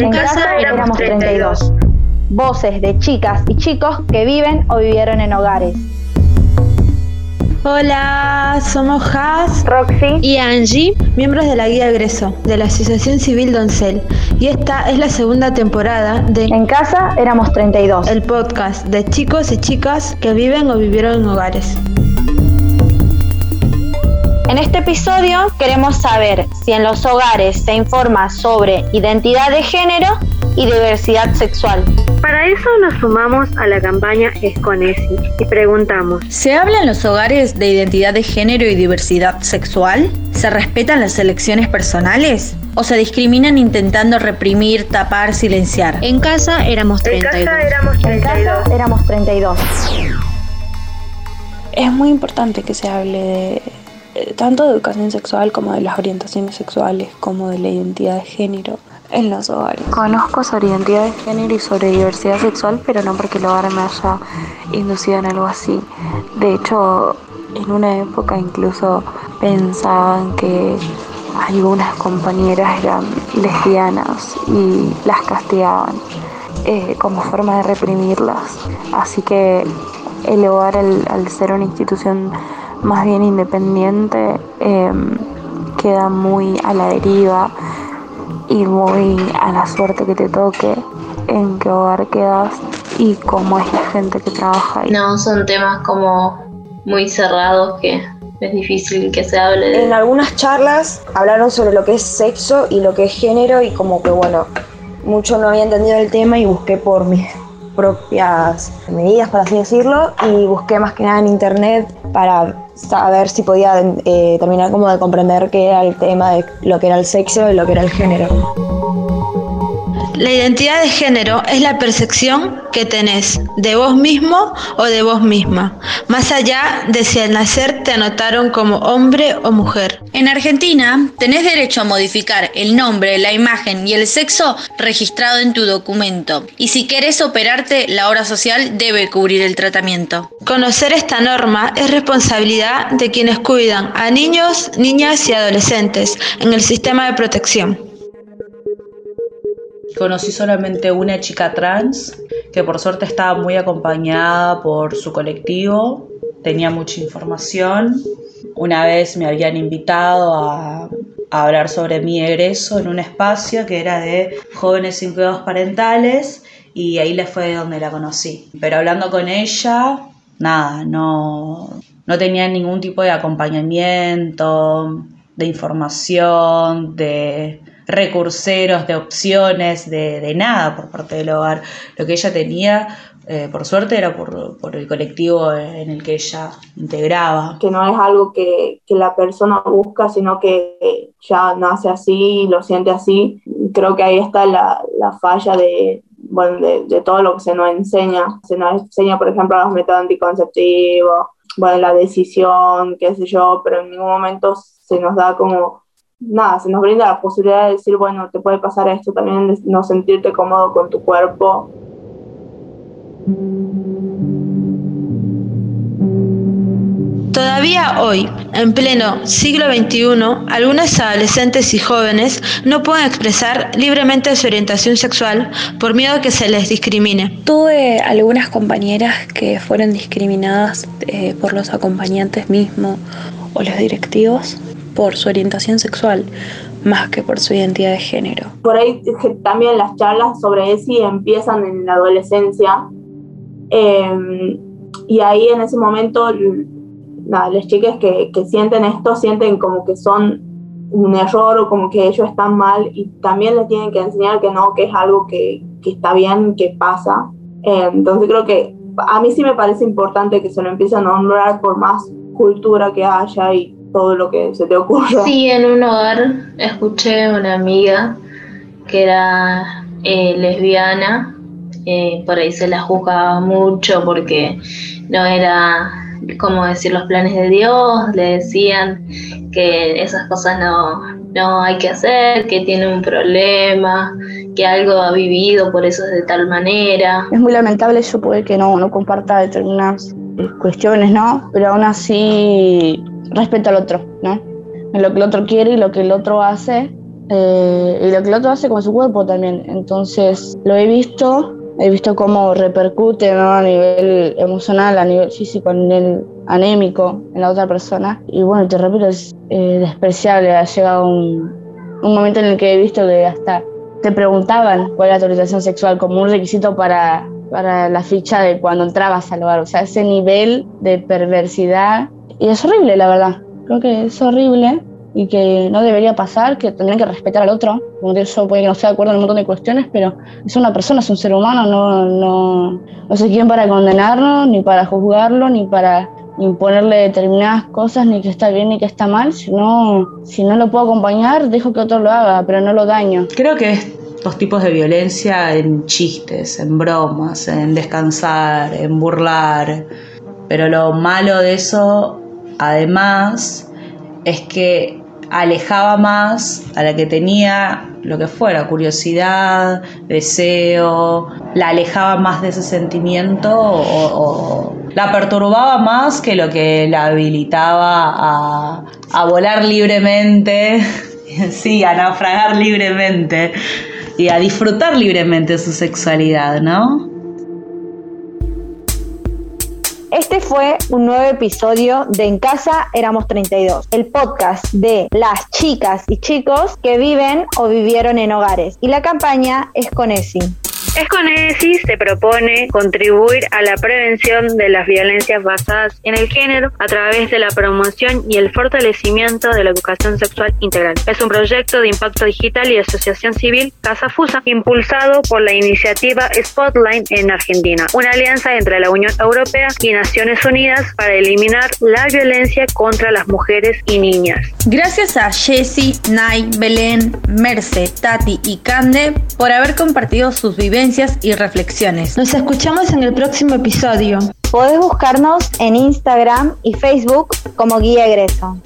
En, casa, éramos 32. Voces de chicas y chicos que viven o vivieron en hogares. Hola, somos Has, Roxy y Angie, miembros de la Guía Egreso de la Asociación Civil Doncel. Y esta es la segunda temporada de En casa éramos 32, el podcast de chicos y chicas que viven o vivieron en hogares. En este episodio queremos saber si en los hogares se informa sobre identidad de género y diversidad sexual. Para eso nos sumamos a la campaña Esconesi y preguntamos, ¿se habla en los hogares de identidad de género y diversidad sexual? ¿Se respetan las elecciones personales? ¿O se discriminan intentando reprimir, tapar, silenciar? En casa éramos 32. En casa éramos 32. En éramos 32. Es muy importante que se hable de eh, tanto de educación sexual como de las orientaciones sexuales, como de la identidad de género en los hogares. Conozco sobre identidad de género y sobre diversidad sexual, pero no porque el hogar me haya inducido en algo así. De hecho, en una época incluso pensaban que algunas compañeras eran lesbianas y las castigaban eh, como forma de reprimirlas. Así que el hogar, al, ser una institución más bien independiente, em, queda muy a la deriva y muy a la suerte que te toque en qué hogar quedas y cómo es la gente que trabaja ahí. No, son temas como muy cerrados que es difícil que se hable de... En algunas charlas hablaron sobre lo que es sexo y lo que es género y como que bueno, mucho no había entendido el tema y busqué por mis propias medidas, por así decirlo, y busqué más que nada en internet para saber si podía eh, terminar como de comprender qué era el tema de lo que era el sexo y lo que era el género. La identidad de género es la percepción que tenés de vos mismo o de vos misma, más allá de si al nacer te anotaron como hombre o mujer. En Argentina, tenés derecho a modificar el nombre, la imagen y el sexo registrado en tu documento. Y si querés operarte, la obra social debe cubrir el tratamiento. Conocer esta norma es responsabilidad de quienes cuidan a niños, niñas y adolescentes en el sistema de protección. Conocí solamente una chica trans que por suerte estaba muy acompañada por su colectivo, tenía mucha información. Una vez me habían invitado a, hablar sobre mi egreso en un espacio que era de jóvenes sin cuidados parentales y ahí le fue donde la conocí. Pero hablando con ella, nada, no, no tenía ningún tipo de acompañamiento, de información, de recurseros, de opciones, de, nada por parte del hogar. Lo que ella tenía, eh, por suerte, era por, el colectivo en el que ella integraba. Que no es algo que, la persona busca, sino que ya nace así, lo siente así. Creo que ahí está la, falla de, bueno, de, todo lo que se nos enseña. Se nos enseña, por ejemplo, los métodos anticonceptivos, bueno, la decisión, qué sé yo, pero en ningún momento se nos da como nada, se nos brinda la posibilidad de decir, bueno, te puede pasar esto también, de no sentirte cómodo con tu cuerpo. Todavía hoy, en pleno siglo XXI, algunas adolescentes y jóvenes no pueden expresar libremente su orientación sexual por miedo a que se les discrimine. Tuve algunas compañeras que fueron discriminadas eh, por los acompañantes mismos o los directivos por su orientación sexual más que por su identidad de género. Por ahí también las charlas sobre ESI empiezan en la adolescencia em, y ahí en ese momento nada, las chicas que, que sienten esto sienten como que son un error o como que ellos están mal y también les tienen que enseñar que no, que es algo que, que está bien, que pasa. Em, entonces creo que a mí sí me parece importante que se lo empiecen a nombrar por más cultura que haya y todo lo que se te ocurra. Sí, en un hogar escuché una amiga que era eh, lesbiana, eh, por ahí se la juzgaba mucho porque no era, como decir, los planes de Dios, le decían que esas cosas no, no hay que hacer, que tiene un problema, que algo ha vivido, por eso es de tal manera. Es muy lamentable yo poder que no, no comparta determinadas cuestiones, ¿no? Pero aún así respeto al otro, ¿no? Lo que el otro quiere y lo que el otro hace, eh, y lo que el otro hace con su cuerpo también. Entonces lo he visto, he visto cómo repercute a nivel emocional, a nivel físico, a nivel anémico en la otra persona. Y bueno, te repito, es eh, despreciable. Ha llegado un, momento en el que he visto que hasta te preguntaban cuál era tu orientación sexual como un requisito para, para la ficha de cuando entrabas al lugar. O sea, ese nivel de perversidad. Y es horrible, la verdad. Creo que es horrible y que no debería pasar, que tendrían que respetar al otro. Como yo puede que no esté de acuerdo en un montón de cuestiones, pero es una persona, es un ser humano, no, no, no sé quién para condenarlo, ni para juzgarlo, ni para imponerle determinadas cosas, ni que está bien ni que está mal. Si si no lo puedo acompañar, dejo que otro lo haga, pero no lo daño. Creo que estos tipos de violencia en chistes, en bromas, en descansar, en burlar, pero lo malo de eso, además, es que alejaba más a la que tenía lo que fuera, curiosidad, deseo, la alejaba más de ese sentimiento o, la perturbaba más que lo que la habilitaba a, a volar libremente, sí, a naufragar libremente y a disfrutar libremente su sexualidad, ¿no? Este fue un nuevo episodio de En Casa Éramos 32, el podcast de las chicas y chicos que viven o vivieron en hogares. Y la campaña es con ESI. Esconesis se propone contribuir a la prevención de las violencias basadas en el género a través de la promoción y el fortalecimiento de la educación sexual integral. Es un proyecto de impacto digital y asociación civil Casa Fusa, impulsado por la iniciativa Spotlight en Argentina, una alianza entre la Unión Europea y Naciones Unidas para eliminar la violencia contra las mujeres y niñas. Gracias a Jessie, Nay, Belén, Merce, Tati y Cande por haber compartido sus vivencias y reflexiones. Nos escuchamos en el próximo episodio. Podés buscarnos en Instagram y Facebook como Guía Egreso.